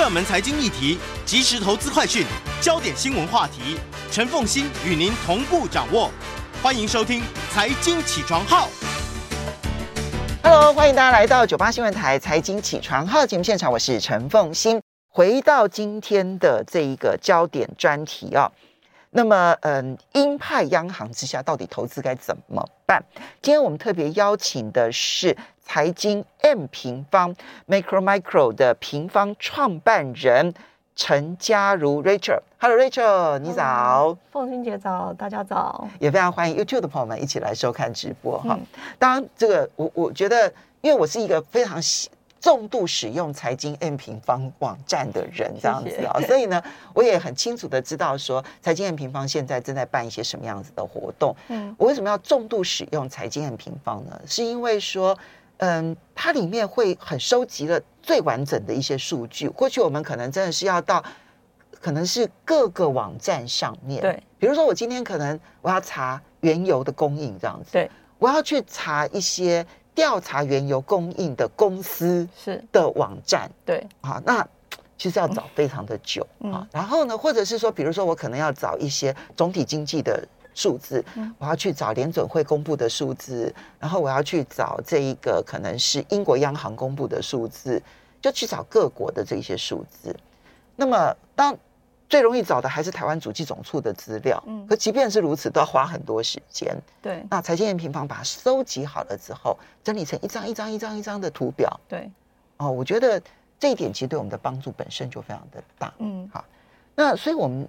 热门财经议题、即时投资快讯、焦点新闻话题，陈凤欣与您同步掌握。欢迎收听《财经起床号》。Hello，欢迎大家来到九八新闻台财经起床号节目现场，我是陈凤欣。回到今天的这一个焦点专题啊，那么嗯，鹰派央行之下，到底投资该怎么办？今天我们特别邀请的是财经 M 平方 Micro Micro 的平方创办人陈嘉如 Rachel。Hello Rachel，你早。凤君姐早，大家早。也非常欢迎 YouTube 的朋友们一起来收看直播哈。嗯当然，这个我我觉得，因为我是一个非常喜重度使用财经 M 平方网站的人，这样子啊，所以呢，我也很清楚的知道说，财经 M 平方现在正在办一些什么样子的活动。嗯我为什么要重度使用财经 M 平方呢？是因为说，嗯，它里面会很收集了最完整的一些数据。过去我们可能真的是要到，可能是各个网站上面，对，比如说我今天可能我要查原油的供应这样子，对，我要去查一些调查原油供应的公司是，的网站。对，啊，那其实要找非常的久嗯。啊。然后呢，或者是说，比如说我可能要找一些总体经济的数字，嗯我要去找联准会公布的数字，然后我要去找这一个可能是英国央行公布的数字，就去找各国的这些数字。那么当最容易找的还是台湾主计总处的资料，嗯可即便是如此，都要花很多时间。对，那财经研平方把它收集好了之后，整理成一张一张一张一张的图表对，哦，我觉得这一点其实对我们的帮助本身就非常的大。嗯，好那所以我们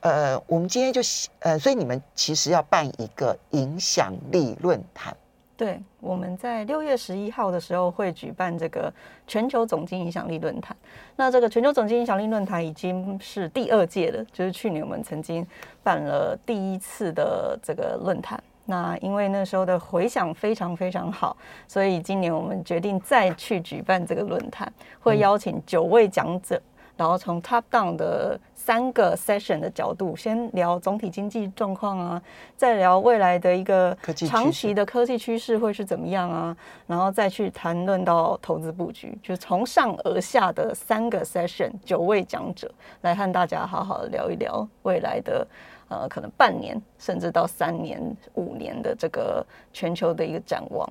呃，我们今天就呃，所以你们其实要办一个影响力论坛，对，我们在六月十一号的时候会举办这个全球总经影响力论坛。那这个全球总经影响力论坛已经是第二届了，就是去年我们曾经办了第一次的这个论坛。那因为那时候的回响非常非常好，所以今年我们决定再去举办这个论坛，会邀请九位讲者，然后从 top down 的三个 session 的角度，先聊总体经济状况啊，再聊未来的一个长期的科技趋势会是怎么样啊，然后再去谈论到投资布局，就从上而下的三个 session，九位讲者来和大家好好的聊一聊未来的。呃，可能半年甚至到三年、五年的这个全球的一个展望。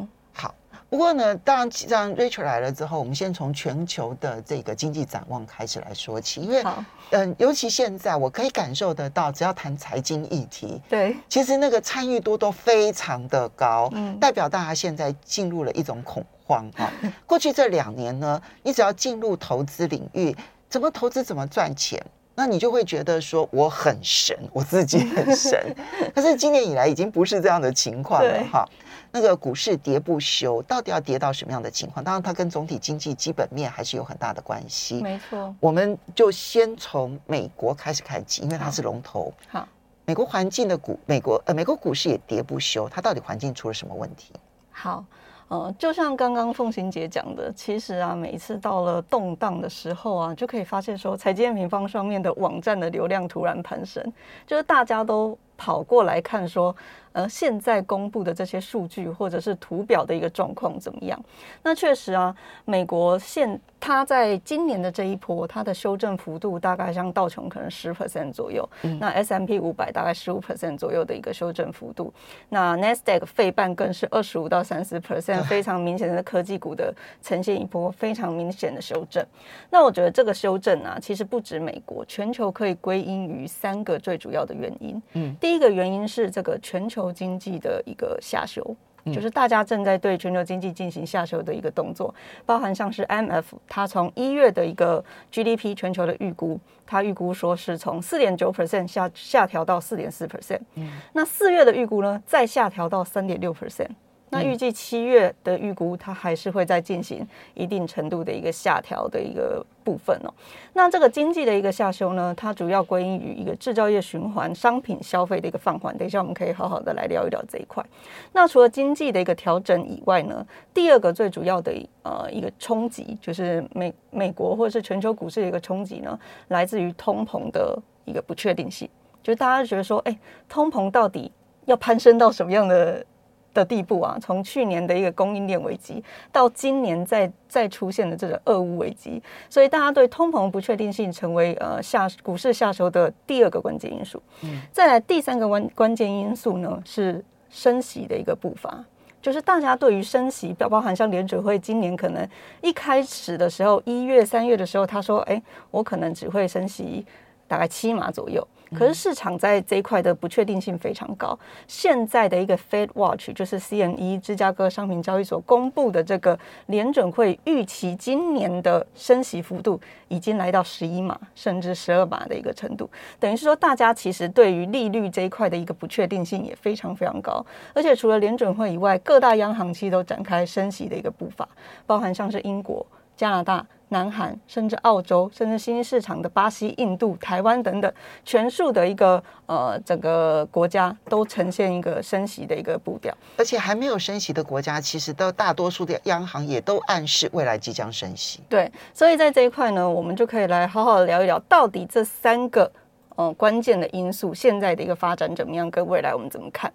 好，不过呢，当然，让 Rachel 来了之后，我们先从全球的这个经济展望开始来说起，因为好，嗯，尤其现在我可以感受得到，只要谈财经议题，对，其实那个参与度都非常的高，嗯代表大家现在进入了一种恐慌啊。过去这两年呢，你只要进入投资领域，怎么投资怎么赚钱。那你就会觉得说我很神，我自己很神。可是今年以来已经不是这样的情况了哈。那个股市跌不休，到底要跌到什么样的情况？当然，它跟总体经济基本面还是有很大的关系。没错。我们就先从美国开始看起，因为它是龙头。好，美国环境的股，美国呃，美国股市也跌不休，它到底环境出了什么问题？好，呃，就像刚刚凤行姐讲的，其实啊，每一次到了动荡的时候啊，就可以发现说，财经平方上面的网站的流量突然攀升，就是大家都跑过来看说，呃，现在公布的这些数据或者是图表的一个状况怎么样？那确实啊，美国现它在今年的这一波，它的修正幅度大概像道琼可能十 percent 左右，那 S M P 五百大概十五 percent 左右的一个修正幅度，那 N A S D A Q 费半更是二十五到三十 percent，非常明显的科技股的呈现一波非常明显的修正。那我觉得这个修正啊，其实不止美国，全球可以归因于三个最主要的原因。嗯，第一个原因是这个全球经济的一个下修。就是大家正在对全球经济进行下修的一个动作，包含像是 IMF，它从一月的一个 GDP 全球的预估，它预估说是从四点九 percent 下下调到四点四 percent，那四月的预估呢，再下调到三点六 percent。那预计七月的预估，它还是会再进行一定程度的一个下调的一个部分哦。那这个经济的一个下修呢，它主要归因于一个制造业循环、商品消费的一个放缓。等一下我们可以好好的来聊一聊这一块。那除了经济的一个调整以外呢，第二个最主要的呃一个冲击，就是美美国或者是全球股市的一个冲击呢，来自于通膨的一个不确定性。就是大家觉得说，哎，通膨到底要攀升到什么样的的地步啊，从去年的一个供应链危机，到今年再再出现的这个俄乌危机，所以大家对通膨不确定性成为呃下股市下手的第二个关键因素。嗯再来第三个关关键因素呢是升息的一个步伐，就是大家对于升息，包包含像联准会今年可能一开始的时候，一月、三月的时候，他说：“哎，我可能只会升息大概七码左右。”可是市场在这一块的不确定性非常高。现在的一个 Fed Watch 就是 CME 芝加哥商品交易所公布的这个联准会预期今年的升息幅度已经来到十一码甚至十二码的一个程度，等于是说大家其实对于利率这一块的一个不确定性也非常非常高。而且除了联准会以外，各大央行其实都展开升息的一个步伐，包含像是英国、加拿大。南韩，甚至澳洲，甚至新兴市场的巴西、印度、台湾等等，全数的一个呃整个国家都呈现一个升息的一个步调。而且还没有升息的国家，其实都大多数的央行也都暗示未来即将升息。对，所以在这一块呢，我们就可以来好好聊一聊，到底这三个。嗯，关键的因素，现在的一个发展怎么样？跟未来我们怎么看？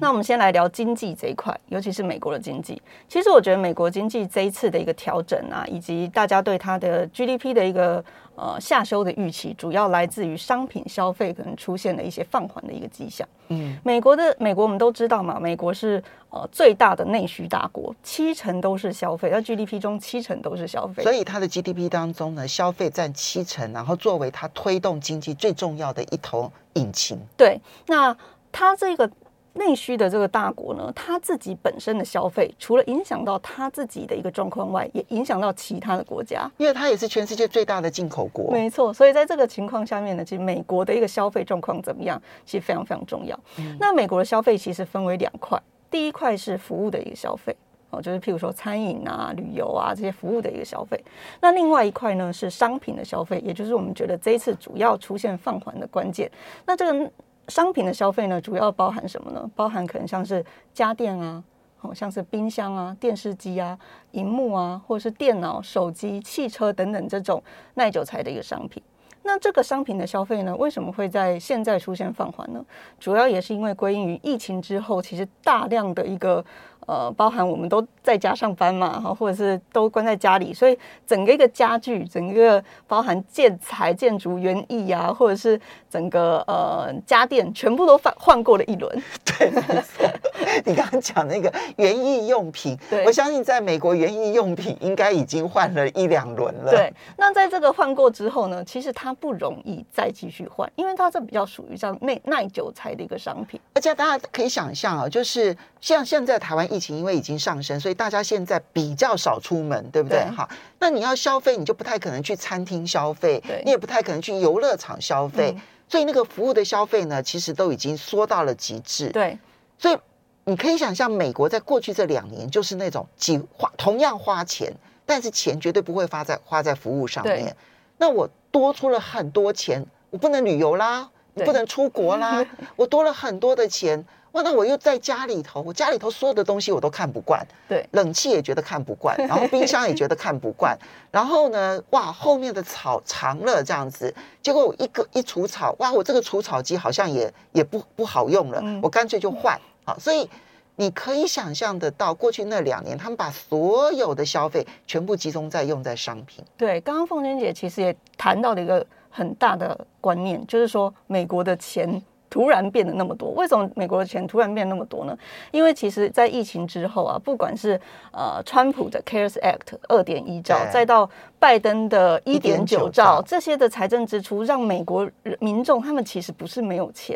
那我们先来聊经济这一块，尤其是美国的经济。其实我觉得美国经济这一次的一个调整啊，以及大家对它的 GDP 的一个。呃，下修的预期主要来自于商品消费可能出现了一些放缓的一个迹象。嗯，美国的美国我们都知道嘛，美国是呃最大的内需大国，七成都是消费，在 GDP 中七成都是消费，所以它的 GDP 当中呢，消费占七成，然后作为它推动经济最重要的一头引擎。对，那它这个。内需的这个大国呢，他自己本身的消费，除了影响到他自己的一个状况外，也影响到其他的国家，因为它也是全世界最大的进口国。没错，所以在这个情况下面呢，其实美国的一个消费状况怎么样，其实非常非常重要。那美国的消费其实分为两块，第一块是服务的一个消费，哦，就是譬如说餐饮啊、旅游啊这些服务的一个消费。那另外一块呢是商品的消费，也就是我们觉得这一次主要出现放缓的关键。那这个。商品的消费呢，主要包含什么呢？包含可能像是家电啊，好像是冰箱啊、电视机啊、荧幕啊，或者是电脑、手机、汽车等等这种耐久材的一个商品。那这个商品的消费呢，为什么会在现在出现放缓呢？主要也是因为归因于疫情之后，其实大量的一个。呃，包含我们都在家上班嘛，哈，或者是都关在家里，所以整个一个家具，整个包含建材、建筑园艺啊，或者是整个呃家电，全部都换换过了一轮。对，没错。你刚刚讲那个园艺用品，我相信在美国园艺用品应该已经换了一两轮了。对，那在这个换过之后呢，其实它不容易再继续换，因为它这比较属于像耐耐久材的一个商品。而且大家可以想象啊，就是像现在台湾。疫情因为已经上升，所以大家现在比较少出门，对不对？好，那你要消费，你就不太可能去餐厅消费，你也不太可能去游乐场消费，所以那个服务的消费呢，其实都已经缩到了极致。对，所以你可以想象，美国在过去这两年就是那种几花同样花钱，但是钱绝对不会花在花在服务上面。那我多出了很多钱，我不能旅游啦，我不能出国啦，我多了很多的钱。哇，那我又在家里头，我家里头所有的东西我都看不惯，对，冷气也觉得看不惯，然后冰箱也觉得看不惯，然后呢，哇，后面的草长了这样子，结果我一个一除草，哇，我这个除草机好像也也不不好用了，我干脆就换，好，所以你可以想象得到，过去那两年他们把所有的消费全部集中在用在商品。对，刚刚凤娟姐其实也谈到了一个很大的观念，就是说美国的钱。突然变得那么多，为什么美国的钱突然变那么多呢？因为其实，在疫情之后啊，不管是呃川普的 CARES Act 二点一兆，再到拜登的一点九兆，这些的财政支出，让美国民众他们其实不是没有钱，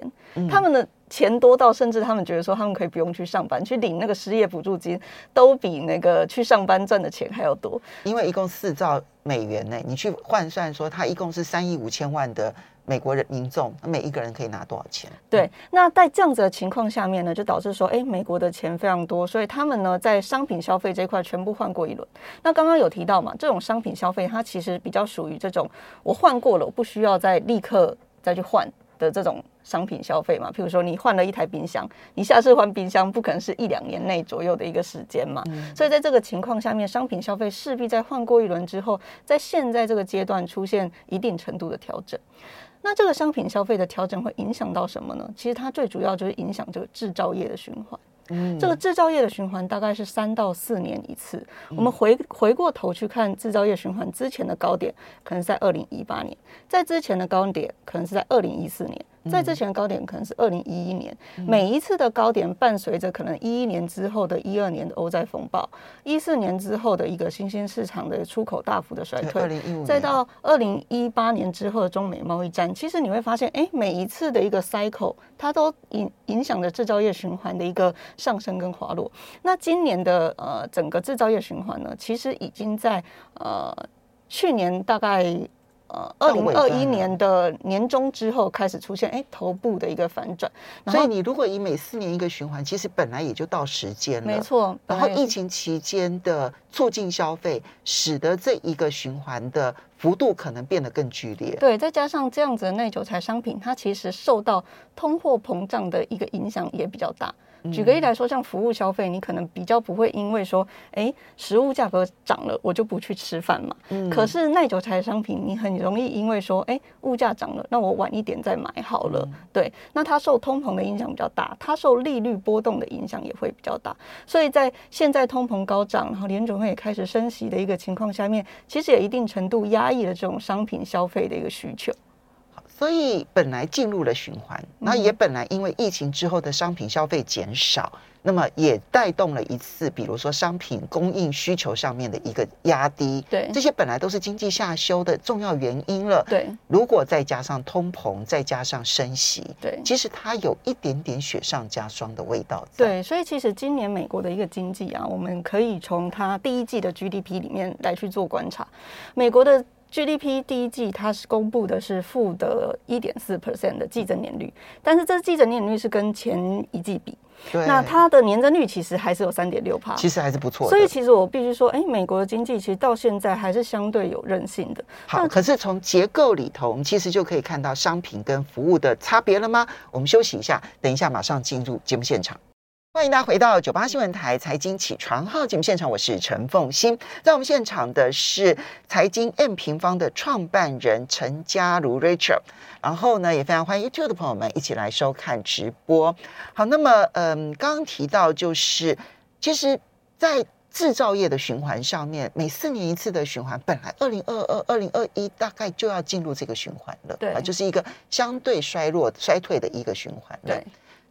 他们的钱多到甚至他们觉得说，他们可以不用去上班，去领那个失业补助金，都比那个去上班赚的钱还要多。因为一共四兆美元呢，你去换算说，它一共是三亿五千万的。美国人民众，每一个人可以拿多少钱？对，那在这样子的情况下面呢，就导致说，哎，美国的钱非常多，所以他们呢在商品消费这块全部换过一轮。那刚刚有提到嘛，这种商品消费它其实比较属于这种我换过了，我不需要再立刻再去换的这种商品消费嘛。譬如说你换了一台冰箱，你下次换冰箱不可能是一两年内左右的一个时间嘛。所以在这个情况下面，商品消费势必在换过一轮之后，在现在这个阶段出现一定程度的调整。那这个商品消费的调整会影响到什么呢？其实它最主要就是影响这个制造业的循环。嗯，这个制造业的循环大概是三到四年一次。我们回回过头去看制造业循环之前的高点，可能在二零一八年，在之前的高点可能是在二零一四年。在之前的高点可能是二零一一年，每一次的高点伴随着可能一一年之后的一二年的欧债风暴，一四年之后的一个新兴市场的出口大幅的衰退，再到二零一八年之后的中美贸易战，其实你会发现，哎，每一次的一个 cycle，它都影影响着制造业循环的一个上升跟滑落。那今年的呃整个制造业循环呢，其实已经在呃去年大概。呃，二零二一年的年中之后开始出现，哎，头部的一个反转。所以你如果以每四年一个循环，其实本来也就到时间了。没错。然后疫情期间的促进消费，使得这一个循环的幅度可能变得更剧烈。对，再加上这样子的耐久材商品，它其实受到通货膨胀的一个影响也比较大。举个例来说，像服务消费，你可能比较不会因为说，哎，食物价格涨了，我就不去吃饭嘛。嗯。可是耐久材商品，你很容易因为说，哎，物价涨了，那我晚一点再买好了。对。那它受通膨的影响比较大，它受利率波动的影响也会比较大。所以在现在通膨高涨，然后联准会也开始升息的一个情况下面，其实也一定程度压抑了这种商品消费的一个需求。所以本来进入了循环，那也本来因为疫情之后的商品消费减少，那么也带动了一次，比如说商品供应需求上面的一个压低。对，这些本来都是经济下修的重要原因了。对，如果再加上通膨，再加上升息，对，其实它有一点点雪上加霜的味道。对，所以其实今年美国的一个经济啊，我们可以从它第一季的 GDP 里面来去做观察，美国的。GDP 第一季它是公布的是负的一点四 percent 的季增年率，但是这季增年率是跟前一季比，那它的年增率其实还是有三点六帕，其实还是不错。所以其实我必须说，哎，美国的经济其实到现在还是相对有韧性的。好，可是从结构里头，我们其实就可以看到商品跟服务的差别了吗？我们休息一下，等一下马上进入节目现场。欢迎大家回到九八新闻台财经起床号节目现场，我是陈凤欣。在我们现场的是财经 M 平方的创办人陈家如 Rachel，然后呢，也非常欢迎 YouTube 的朋友们一起来收看直播。好，那么嗯，刚刚提到就是，其实，在制造业的循环上面，每四年一次的循环，本来二零二二、二零二一大概就要进入这个循环了，对，就是一个相对衰弱、衰退的一个循环对。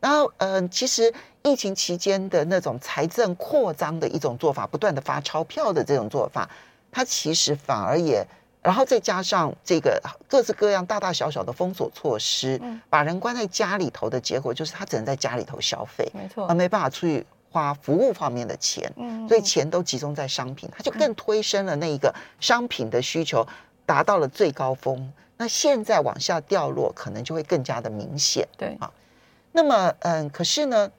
然后，嗯，其实疫情期间的那种财政扩张的一种做法，不断的发钞票的这种做法，它其实反而也，然后再加上这个各式各样大大小小的封锁措施，把人关在家里头的结果，就是他只能在家里头消费，没错，而没办法出去花服务方面的钱，嗯，所以钱都集中在商品，它就更推升了那一个商品的需求达到了最高峰。那现在往下掉落，可能就会更加的明显，对，啊。那么，嗯，可是呢，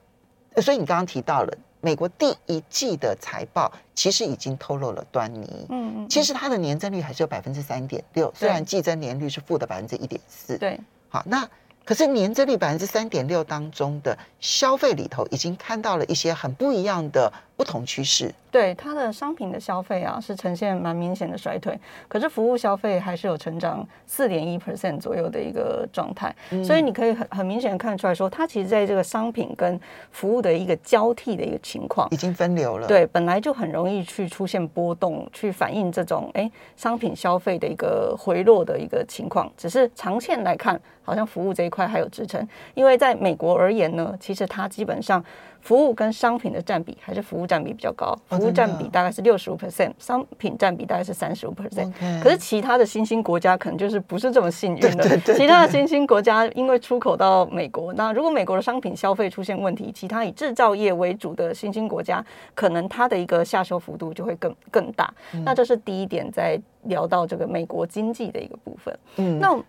所以你刚刚提到了美国第一季的财报，其实已经透露了端倪。嗯嗯，其实它的年增率还是有百分之三点六，虽然季增年率是负的百分之一点四。对，好，那可是年增率百分之三点六当中的消费里头，已经看到了一些很不一样的不同趋势。对它的商品的消费啊，是呈现蛮明显的衰退，可是服务消费还是有成长四点一 percent 左右的一个状态，所以你可以很很明显的看出来说，它其实在这个商品跟服务的一个交替的一个情况，已经分流了。对，本来就很容易去出现波动，去反映这种哎商品消费的一个回落的一个情况，只是长线来看，好像服务这一块还有支撑，因为在美国而言呢，其实它基本上。服务跟商品的占比还是服务占比比较高，服务占比大概是六十五 percent，商品占比大概是三十五 percent。可是其他的新兴国家可能就是不是这么幸运的。其他的新兴国家因为出口到美国，那如果美国的商品消费出现问题，其他以制造业为主的新兴国家，可能它的一个下修幅度就会更更大。那这是第一点，在聊到这个美国经济的一个部分。嗯，那。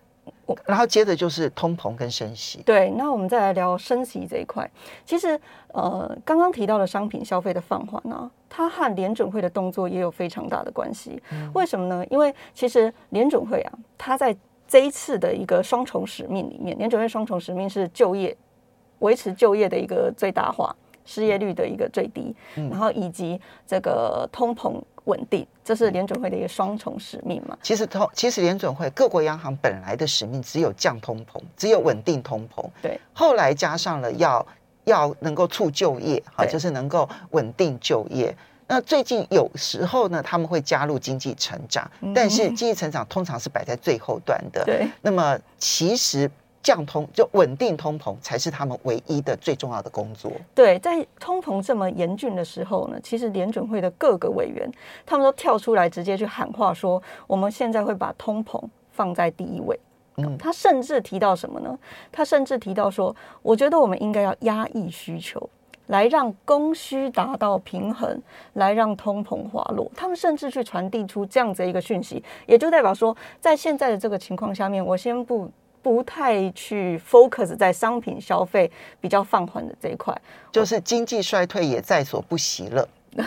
然后接着就是通膨跟升息。对，那我们再来聊升息这一块。其实，呃，刚刚提到的商品消费的放缓呢，它和联准会的动作也有非常大的关系。为什么呢？因为其实联准会啊，它在这一次的一个双重使命里面，联准会双重使命是就业、维持就业的一个最大化。失业率的一个最低，然后以及这个通膨稳定，这是联准会的一个双重使命嘛？其实通，其实联准会各国央行本来的使命只有降通膨，只有稳定通膨。对，后来加上了要要能够促就业，哈，就是能够稳定就业。那最近有时候呢，他们会加入经济成长，但是经济成长通常是摆在最后端的。嗯对那么其实降通就稳定通膨才是他们唯一的最重要的工作。对，在通膨这么严峻的时候呢，其实联准会的各个委员他们都跳出来直接去喊话说，我们现在会把通膨放在第一位。嗯他甚至提到什么呢？他甚至提到说，我觉得我们应该要压抑需求。来让供需达到平衡，来让通膨滑落。他们甚至去传递出这样子的一个讯息，也就代表说，在现在的这个情况下面，我先不不太去 focus 在商品消费比较放缓的这一块。就是经济衰退也在所不惜了。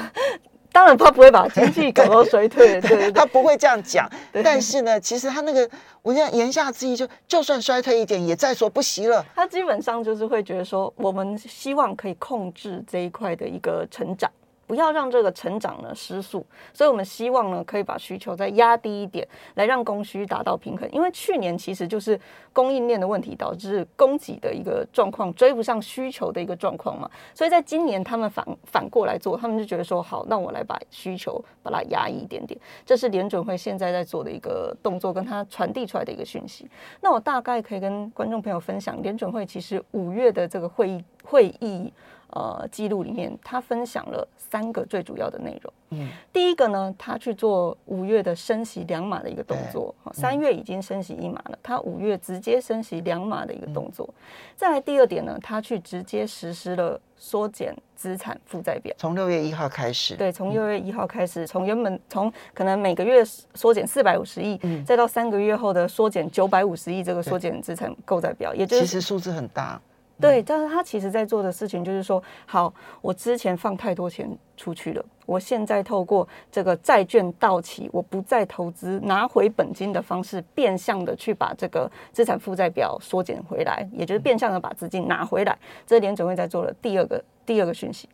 当然，他不会把经济 搞到衰退，对对对 他不会这样讲。但是呢，其实他那个，我想言下之意就，就算衰退一点，也在所不惜了。他基本上就是会觉得说，我们希望可以控制这一块的一个成长，不要让这个成长呢失速。所以我们希望呢，可以把需求再压低一点，来让供需达到平衡。因为去年其实就是供应链的问题导致供给的一个状况追不上需求的一个状况嘛。所以在今年他们反反过来做，他们就觉得说，好，那我来把需求把它压抑一点点。这是联准会现在在做的一个动作，跟他传递出来的一个讯息。那我大概可以跟观众朋友分享，联准会其实五月的这个会议会议呃记录里面，他分享了三个最主要的内容。嗯，第一个呢，他去做五月的升息两码的一个动作，好三月已经升息一码了，他五月直接升息两码的一个动作。再来第二点呢，他去直接实施了缩减资产负债表。从六月一号开始，对，从六月一号开始，从原本从可能每个月缩减四百五十亿，嗯再到三个月后的缩减九百五十亿，这个缩减资产购债表，也就是其实数字很大。对，但是他其实在做的事情就是说，好，我之前放太多钱出去了，我现在透过这个债券到期，我不再投资，拿回本金的方式，变相的去把这个资产负债表缩减回来，也就是变相的把资金拿回来。这是联准会在做了第二个第二个讯息。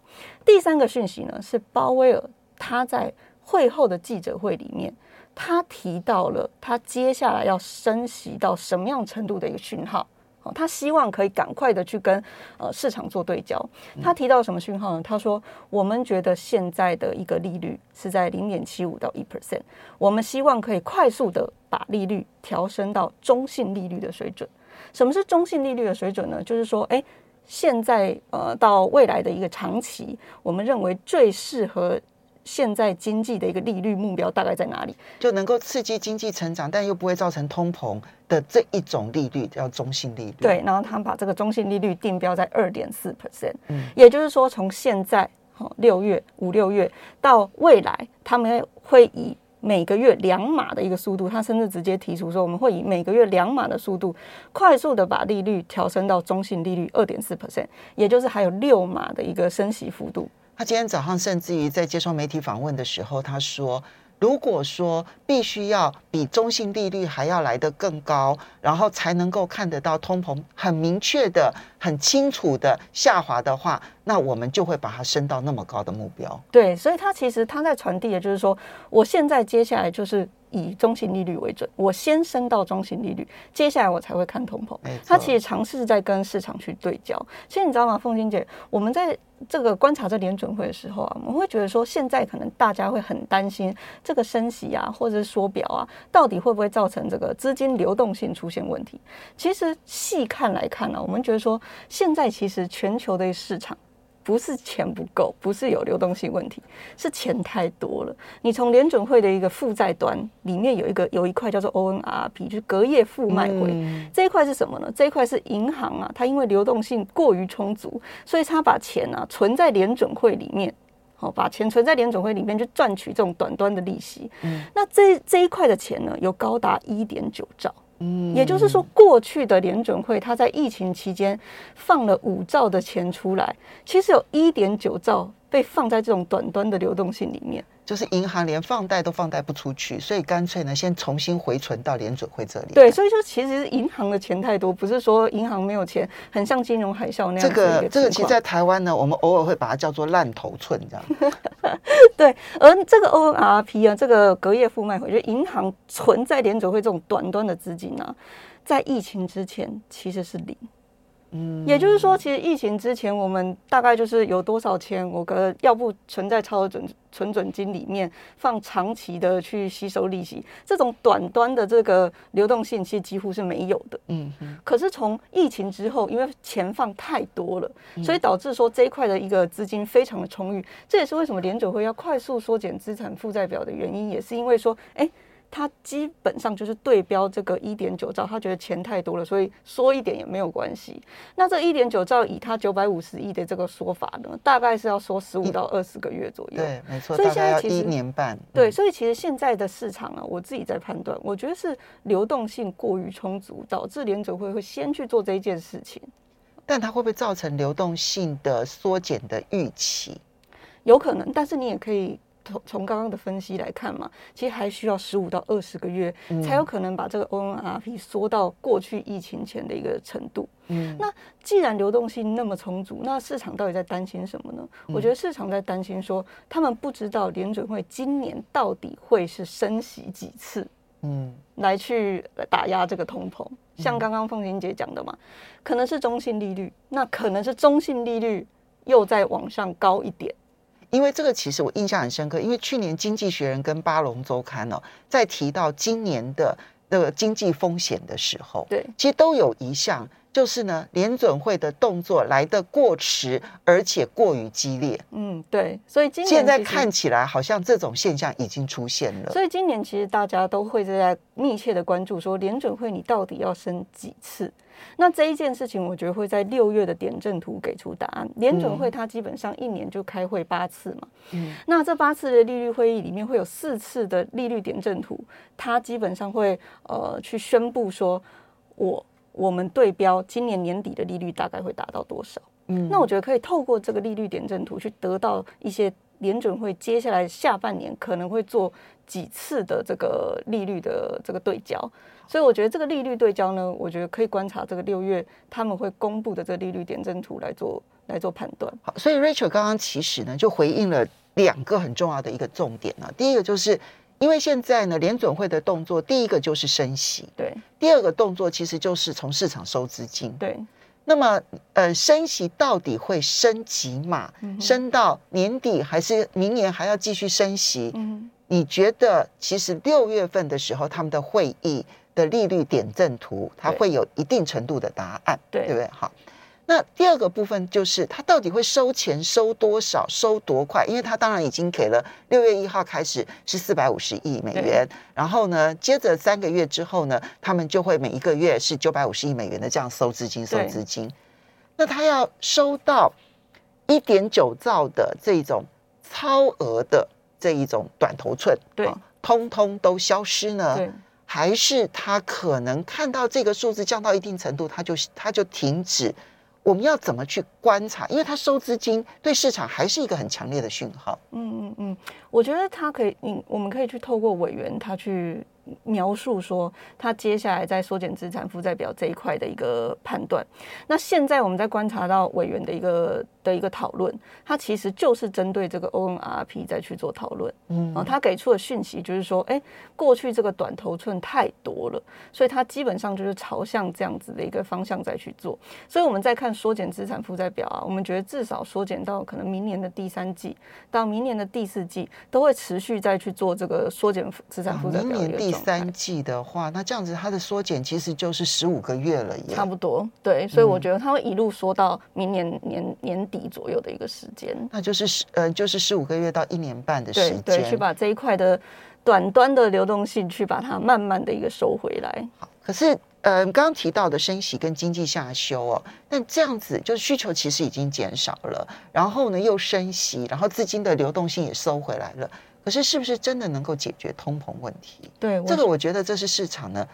第三个讯息呢，是鲍威尔他在会后的记者会里面。他提到了他接下来要升息到什么样程度的一个讯号，哦，他希望可以赶快的去跟呃市场做对焦。他提到什么讯号呢？他说，我们觉得现在的一个利率是在零点七五到一 percent，我们希望可以快速的把利率调升到中性利率的水准。什么是中性利率的水准呢？就是说，哎，现在呃到未来的一个长期，我们认为最适合现在经济的一个利率目标大概在哪里？就能够刺激经济成长，但又不会造成通膨的这一种利率叫中性利率。对，然后他们把这个中性利率定标在二点四 percent，嗯也就是说，从现在哦六月五六月到未来，他们会以每个月两码的一个速度，他甚至直接提出说，我们会以每个月两码的速度，快速的把利率调升到中性利率二点四 percent，也就是还有六码的一个升息幅度。他今天早上甚至于在接受媒体访问的时候，他说，如果说必须要比中性利率还要来得更高，然后才能够看得到通膨很明确的、很清楚的下滑的话，那我们就会把它升到那么高的目标。对，所以他其实他在传递的就是说，我现在接下来就是以中性利率为准，我先升到中性利率，接下来我才会看通膨没错。他其实尝试在跟市场去对焦。其实你知道吗，凤金姐，我们在这个观察这联准会的时候啊，我们会觉得说，现在可能大家会很担心这个升息啊，或者是缩表啊，到底会不会造成这个资金流动性出现问题？其实细看来看呢、我们觉得说，现在其实全球的市场。不是钱不够，不是有流动性问题，是钱太多了。你从联准会的一个负债端里面有一个有一块叫做 ONRP，就是隔夜负卖回。嗯这一块是什么呢？这一块是银行啊，它因为流动性过于充足，所以它把钱啊存在联准会里面。好，把钱存在联准会里面，去赚取这种短端的利息。嗯那这这一块的钱呢，有高达一点九兆。嗯。也就是说，过去的联准会，它在疫情期间放了五兆的钱出来，其实有一点九兆被放在这种短端的流动性里面。就是银行连放贷都放贷不出去，所以干脆呢，先重新回存到联准会这里。对，所以说其实是银行的钱太多，不是说银行没有钱，很像金融海啸那样这子的一个这个，其实，在台湾呢，我们偶尔会把它叫做烂头寸，这样。对，而这个 ONRP 啊，这个隔夜负卖回，就银行存在联准会这种短端的资金啊，在疫情之前其实是零。嗯，也就是说，其实疫情之前，我们大概就是有多少钱，我个要不存在超额准存准金里面放长期的去吸收利息，这种短端的这个流动性其实几乎是没有的。嗯，可是从疫情之后，因为钱放太多了，所以导致说这一块的一个资金非常的充裕，这也是为什么联准会要快速缩减资产负债表的原因，也是因为说，哎。他基本上就是对标这个一点九兆，他觉得钱太多了，所以缩一点也没有关系。那这一点九兆以他九百五十亿的这个说法呢，大概是要说十五到二十个月左右。对，没错。所以现在其实一年半。对，所以其实现在的市场啊，我自己在判断，我觉得是流动性过于充足，导致联准会会先去做这一件事情。但它会不会造成流动性的缩减的预期？有可能，但是你也可以。从从刚刚的分析来看嘛，其实还需要十五到二十个月，才有可能把这个 ONRP 缩到过去疫情前的一个程度。嗯，那既然流动性那么充足，那市场到底在担心什么呢？我觉得市场在担心说，他们不知道联准会今年到底会是升息几次，嗯，来去打压这个通膨。像刚刚凤琴姐讲的嘛，可能是中性利率，那可能是中性利率又再往上高一点。因为这个其实我印象很深刻，因为去年《经济学人》跟《巴龙周刊》哦，在提到今年的那个经济风险的时候，对，其实都有一项，就是呢，联准会的动作来得过迟，而且过于激烈。嗯，对，所以今现在看起来好像这种现象已经出现了。所以今年其实大家都会在密切的关注，说联准会你到底要升几次？那这一件事情，我觉得会在六月的点阵图给出答案。联准会它基本上一年就开会八次嘛，嗯，那这八次的利率会议里面会有四次的利率点阵图，它基本上会呃去宣布说，我我们对标今年年底的利率大概会达到多少，嗯，那我觉得可以透过这个利率点阵图去得到一些联准会接下来下半年可能会做几次的这个利率的这个对焦。所以我觉得这个利率对焦呢，我觉得可以观察这个六月他们会公布的这个利率点阵图来做来做判断。好，所以 Rachel 刚刚其实呢就回应了两个很重要的一个重点啊。第一个就是因为现在呢联准会的动作，第一个就是升息，对；第二个动作其实就是从市场收资金，对。那么呃，升息到底会升几码？升到年底还是明年还要继续升息？嗯，你觉得其实六月份的时候他们的会议？的利率点阵图，它会有一定程度的答案，对不对？好，那第二个部分就是它到底会收钱收多少，收多快？因为它当然已经给了六月一号开始是四百五十亿美元，然后呢，接着三个月之后呢，他们就会每一个月是九百五十亿美元的这样收资金，收资金。那他要收到一点九兆的这种超额的这一种短头寸，对，通通都消失呢？对。还是他可能看到这个数字降到一定程度，他就他就停止。我们要怎么去观察？因为他收资金对市场还是一个很强烈的讯号。嗯嗯嗯，我觉得他可以，嗯，我们可以去透过委员他去。描述说，他接下来在缩减资产负债表这一块的一个判断。那现在我们在观察到委员的一个的一个讨论，他其实就是针对这个 ONRP 再去做讨论。嗯，啊，他给出的讯息就是说，哎，过去这个短头寸太多了，所以他基本上就是朝向这样子的一个方向再去做。所以我们在看缩减资产负债表啊，我们觉得至少缩减到可能明年的第三季到明年的第四季都会持续再去做这个缩减资产负债表的一个。三季的话，那这样子它的缩减其实就是十五个月了，也差不多。对，所以我觉得它会一路缩到明年年年底左右的一个时间。那就是十呃，就是十五个月到一年半的时间，去把这一块的短端的流动性去把它慢慢的一个收回来。好，可是呃，刚刚提到的升息跟经济下修哦，那这样子就是需求其实已经减少了，然后呢又升息，然后资金的流动性也收回来了。可是，是不是真的能够解决通膨问题？对，这个我觉得这是市场呢，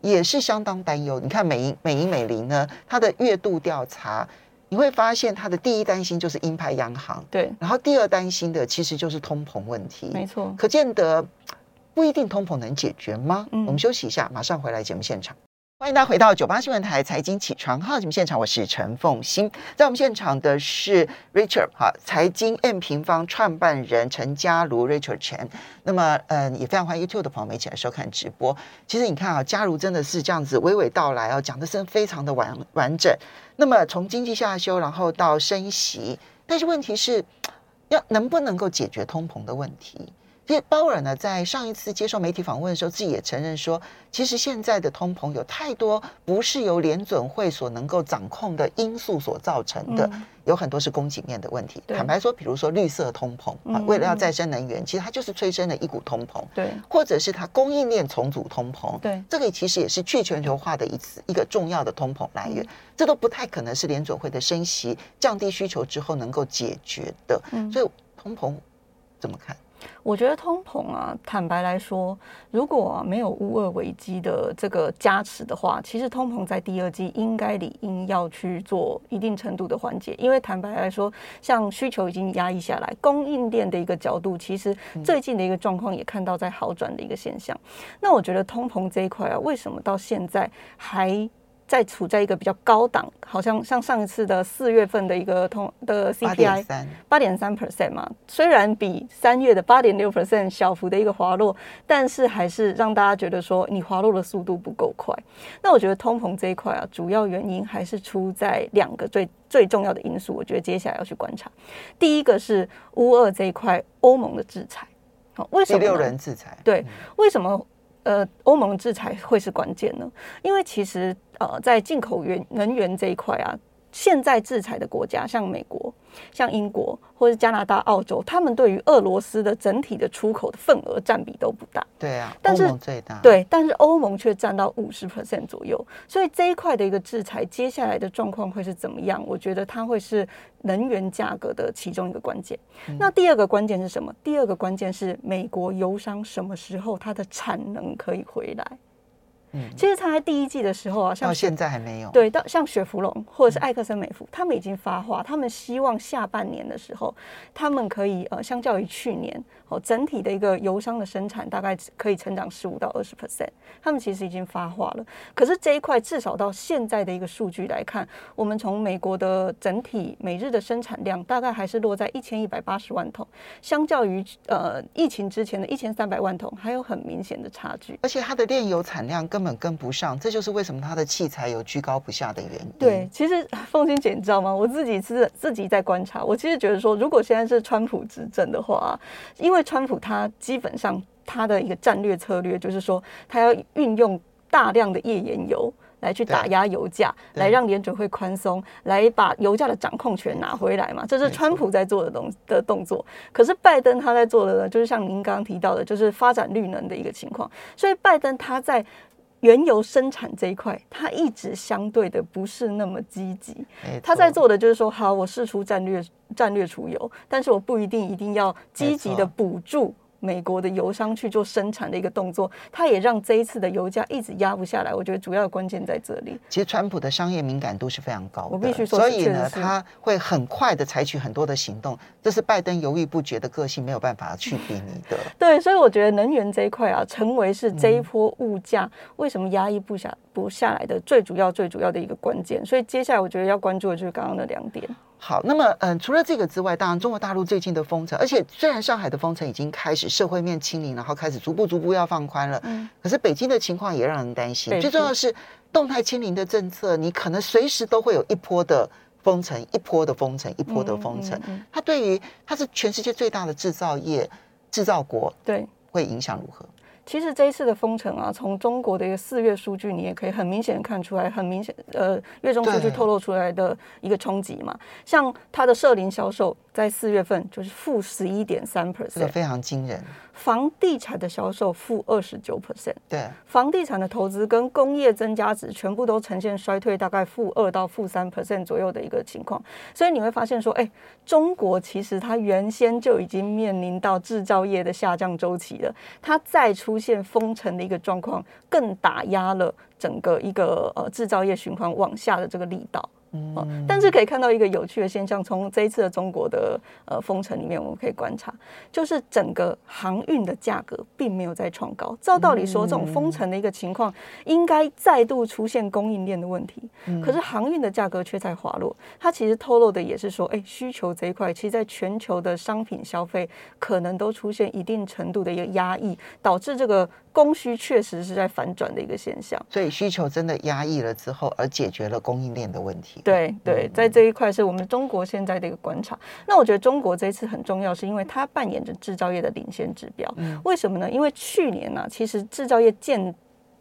也是相当担忧。你看美银、美银、美林呢，它的月度调查，你会发现它的第一担心就是鹰派央行，对，然后第二担心的其实就是通膨问题。没错，可见得不一定通膨能解决吗？我们休息一下，马上回来节目现场。欢迎大家回到九八新闻台财经起床号节目现场，我是陈凤欣。在我们现场的是 Richard 哈，财经 M 平方创办人陈家如 Richard Chen。那么，嗯，也非常欢迎 YouTube 的朋友们一起来收看直播。其实你看啊，家如真的是这样子娓娓道来哦，讲的是非常的完完整。那么从经济下修，然后到升息，但是问题是要能不能够解决通膨的问题？其实鲍尔呢，在上一次接受媒体访问的时候，自己也承认说，其实现在的通膨有太多不是由联准会所能够掌控的因素所造成的，有很多是供给面的问题。坦白说，比如说绿色通膨啊，为了要再生能源，其实它就是催生了一股通膨。对，或者是它供应链重组通膨。对，这个其实也是去全球化的一次一个重要的通膨来源。这都不太可能是联准会的升息降低需求之后能够解决的。所以通膨怎么看？我觉得通膨啊，坦白来说，如果没有乌俄危机的这个加持的话，其实通膨在第二季应该理应要去做一定程度的缓解。因为坦白来说，像需求已经压抑下来，供应链的一个角度，其实最近的一个状况也看到在好转的一个现象。那我觉得通膨这一块啊，为什么到现在还？在处在一个比较高档，好像像上一次的四月份的一个通的 CPI 八点三 percent 嘛，虽然比三月的八点六 percent 小幅的一个滑落，但是还是让大家觉得说你滑落的速度不够快。那我觉得通膨这一块啊，主要原因还是出在两个最最重要的因素。我觉得接下来要去观察，第一个是乌二这一块欧盟的制裁，好，为什么第六人制裁？对，为什么？呃，欧盟制裁会是关键呢，因为其实呃，在进口原能源这一块啊，现在制裁的国家像美国。像英国或者加拿大、澳洲，他们对于俄罗斯的整体的出口的份额占比都不大。对啊，但是最大。对，但是欧盟却占到五十 percent 左右。所以这一块的一个制裁，接下来的状况会是怎么样？我觉得它会是能源价格的其中一个关键。那第二个关键是什么？第二个关键是美国油商什么时候它的产能可以回来？其实他在第一季的时候啊，像现在还没有。对，到像雪芙蓉或者是艾克森美孚，他们已经发话，他们希望下半年的时候，他们可以呃，相较于去年哦，整体的一个油商的生产大概可以成长十五到二十 percent，他们其实已经发话了。可是这一块至少到现在的一个数据来看，我们从美国的整体每日的生产量大概还是落在一千一百八十万桶，相较于呃疫情之前的一千三百万桶，还有很明显的差距。而且它的炼油产量根本跟不上，这就是为什么它的器材有居高不下的原因。对，其实 凤欣姐，你知道吗？我自己是自己在观察，我其实觉得说，如果现在是川普执政的话，因为川普他基本上他的一个战略策略就是说，他要运用大量的页岩油。来去打压油价，来让联准会宽松，来把油价的掌控权拿回来嘛？这是川普在做的东的动作。可是拜登他在做的呢，就是像您刚刚提到的，就是发展绿能的一个情况。所以拜登他在原油生产这一块，它一直相对的不是那么积极。它在做的就是说，好，我试出战略战略储油，但是我不一定一定要积极的补助。美国的油商去做生产的一个动作，它也让这一次的油价一直压不下来。我觉得主要的关键在这里。其实川普的商业敏感度是非常高的，我必须说，所以呢，他会很快的采取很多的行动。这是拜登犹豫不决的个性没有办法去比拟的。对，所以我觉得能源这一块啊，成为是这一波物价为什么压抑不下不下来的最主要、最主要的一个关键。所以接下来我觉得要关注的就是刚刚的两点。好，那么嗯，除了这个之外，当然中国大陆最近的封城，而且虽然上海的封城已经开始社会面清零，然后开始逐步逐步要放宽了，嗯，可是北京的情况也让人担心。最重要的是动态清零的政策，你可能随时都会有一波的封城，一波的封城，一波的封城。它对于它是全世界最大的制造业制造国，对，会影响如何？其实这一次的封城啊，从中国的一个四月数据，你也可以很明显看出来，很明显，呃，月中数据透露出来的一个冲击嘛，像它的社零销售。在四月份就是负十一点三 percent，这个非常惊人。房地产的销售负二十九 percent，对，房地产的投资跟工业增加值全部都呈现衰退，大概负二到负三 percent 左右的一个情况。所以你会发现说，哎，中国其实它原先就已经面临到制造业的下降周期了，它再出现封城的一个状况，更打压了整个一个呃制造业循环往下的这个力道。嗯，但是可以看到一个有趣的现象，从这一次的中国的呃封城里面，我们可以观察，就是整个航运的价格并没有在创高。照道理说，这种封城的一个情况，应该再度出现供应链的问题。可是航运的价格却在滑落。它其实透露的也是说，哎，需求这一块，其实在全球的商品消费可能都出现一定程度的一个压抑，导致这个供需确实是在反转的一个现象。所以需求真的压抑了之后，而解决了供应链的问题。对对，在这一块是我们中国现在的一个观察。那我觉得中国这一次很重要，是因为它扮演着制造业的领先指标。为什么呢？因为去年呢，其实制造业见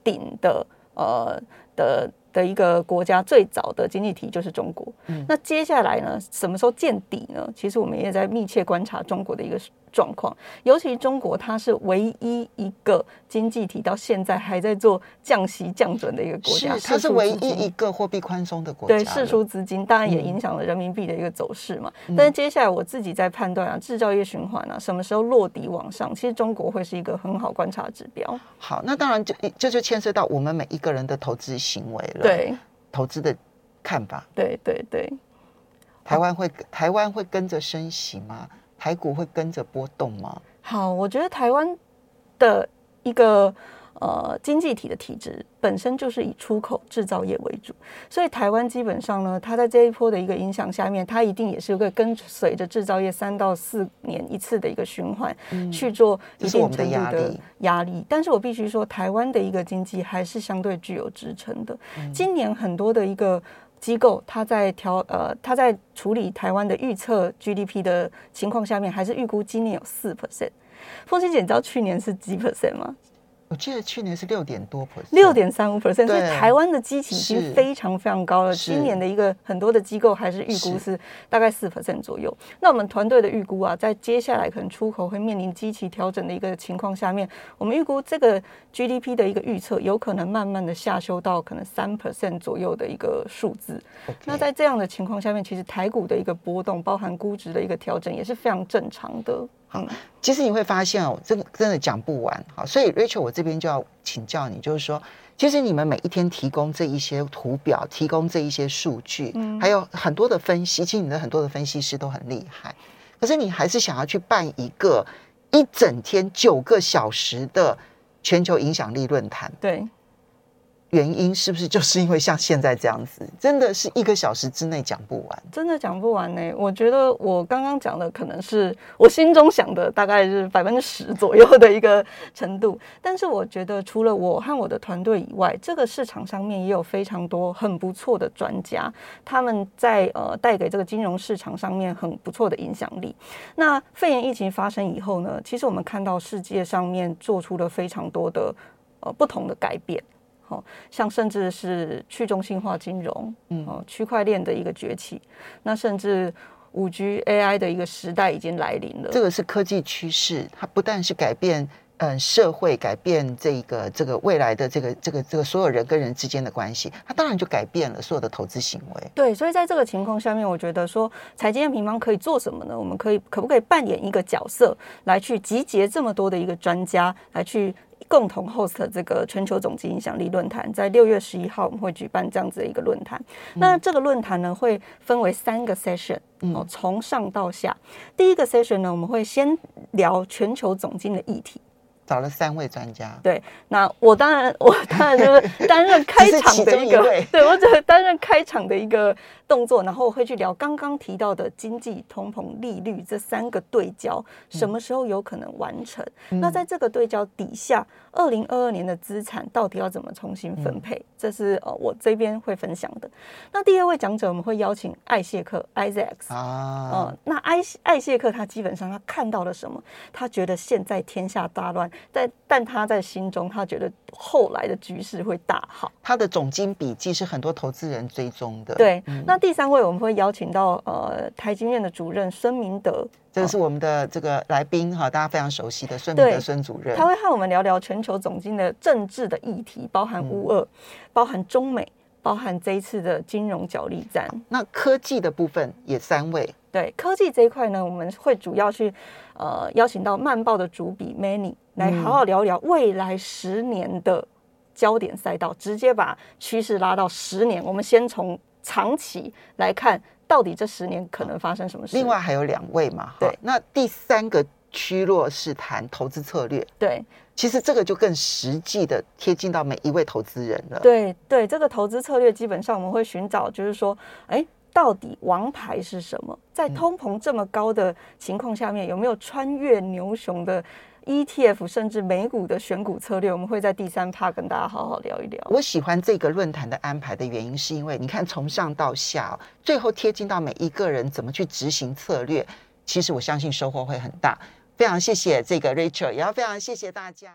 顶的呃的。的一个国家最早的经济体就是中国。那接下来呢，什么时候见底呢？其实我们也在密切观察中国的一个。状况，尤其中国，它是唯一一个经济体到现在还在做降息降准的一个国家，它是唯一一个货币宽松的国家。对，释出资金，当然也影响了人民币的一个走势嘛。但是接下来我自己在判断啊，制造业循环啊，什么时候落底往上，其实中国会是一个很好观察指标。好，那当然就这就牵涉到我们每一个人的投资行为了，对投资的看法。对对对，台湾会台湾会跟着升息吗？台股会跟着波动吗？好，我觉得台湾的一个呃经济体的体制本身就是以出口制造业为主，所以台湾基本上呢，它在这一波的一个影响下面，它一定也是会跟随着制造业三到四年一次的一个循环去做一定程度的压力。但是我必须说，台湾的一个经济还是相对具有支撑的。今年很多的一个。机构，他在调呃，他在处理台湾的预测 GDP 的情况下面，还是预估今年有四 percent。风险姐，你知道去年是几 percent 吗？我记得去年是六点多 percent，六点三五 percent，所以台湾的基期已经非常非常高了。今年的一个很多的机构还是预估是大概四 percent 左右。那我们团队的预估啊，在接下来可能出口会面临基期调整的一个情况下面，我们预估这个 GDP 的一个预测有可能慢慢的下修到可能三 percent 左右的一个数字。那在这样的情况下面，其实台股的一个波动，包含估值的一个调整，也是非常正常的。好，其实你会发现哦，这个真的讲不完。好，所以 Rachel，我这边就要请教你，就是说，其实你们每一天提供这一些图表，提供这一些数据，嗯，还有很多的分析，其实你的很多的分析师都很厉害。可是你还是想要去办一个一整天九个小时的全球影响力论坛，对。原因是不是 就是因为像现在这样子，真的是一个小时之内讲不完，真的讲不完呢？我觉得我刚刚讲的可能是我心中想的大概是百分之十左右的一个程度，但是我觉得除了我和我的团队以外，这个市场上面也有非常多很不错的专家，他们在呃带给这个金融市场上面很不错的影响力。那肺炎疫情发生以后呢，其实我们看到世界上面做出了非常多的呃不同的改变。像甚至是去中心化金融，嗯，哦，区块链的一个崛起，那甚至五 G AI 的一个时代已经来临了。这个是科技趋势，它不但是改变，嗯，社会改变这个这个未来的这个这个这个所有人跟人之间的关系，它当然就改变了所有的投资行为。对，所以在这个情况下面，我觉得说财经平方可以做什么呢？我们可以可不可以扮演一个角色，来去集结这么多的一个专家来去。共同 host 这个全球总经影响力论坛，在六月十一号我们会举办这样子的一个论坛。那这个论坛呢，会分为三个 session，哦，从上到下。第一个 session 呢，我们会先聊全球总经的议题。找了三位专家，对，那我当然，我当然就是 担任开场的一个，对我只担任开场的一个动作，然后我会去聊刚刚提到的经济、通膨、利率这三个对焦，什么时候有可能完成？那在这个对焦底下，二零二二年的资产到底要怎么重新分配？这是呃我这边会分享的。那第二位讲者，我们会邀请艾谢克 （Isaac） 啊，嗯，那艾艾谢克他基本上他看到了什么？他觉得现在天下大乱。但但他在心中，他觉得后来的局势会大好。他的总经笔记是很多投资人追踪的。对，那第三位我们会邀请到呃台经院的主任孙明德，这个是我们的这个来宾哈，大家非常熟悉的孙明德孙主任。他会和我们聊聊全球总经的政治的议题，包含乌俄，包含中美，包含这一次的金融角力战。那科技的部分也三位。对科技这一块呢，我们会主要去呃邀请到慢报的主笔 Many 来好好聊聊未来十年的焦点赛道，直接把趋势拉到十年。我们先从长期来看，到底这十年可能发生什么事。另外还有两位嘛，哈对那第三个区落是谈投资策略，对其实这个就更实际的贴近到每一位投资人了。对对，这个投资策略基本上我们会寻找，就是说，哎。到底王牌是什么？在通膨这么高的情况下面，有没有穿越牛熊的 ETF 甚至美股的选股策略？我们会在第三趴跟大家好好聊一聊。我喜欢这个论坛的安排的原因，是因为你看从上到下，最后贴近到每一个人怎么去执行策略，其实我相信收获会很大。非常谢谢这个 Rachel，也要非常谢谢大家。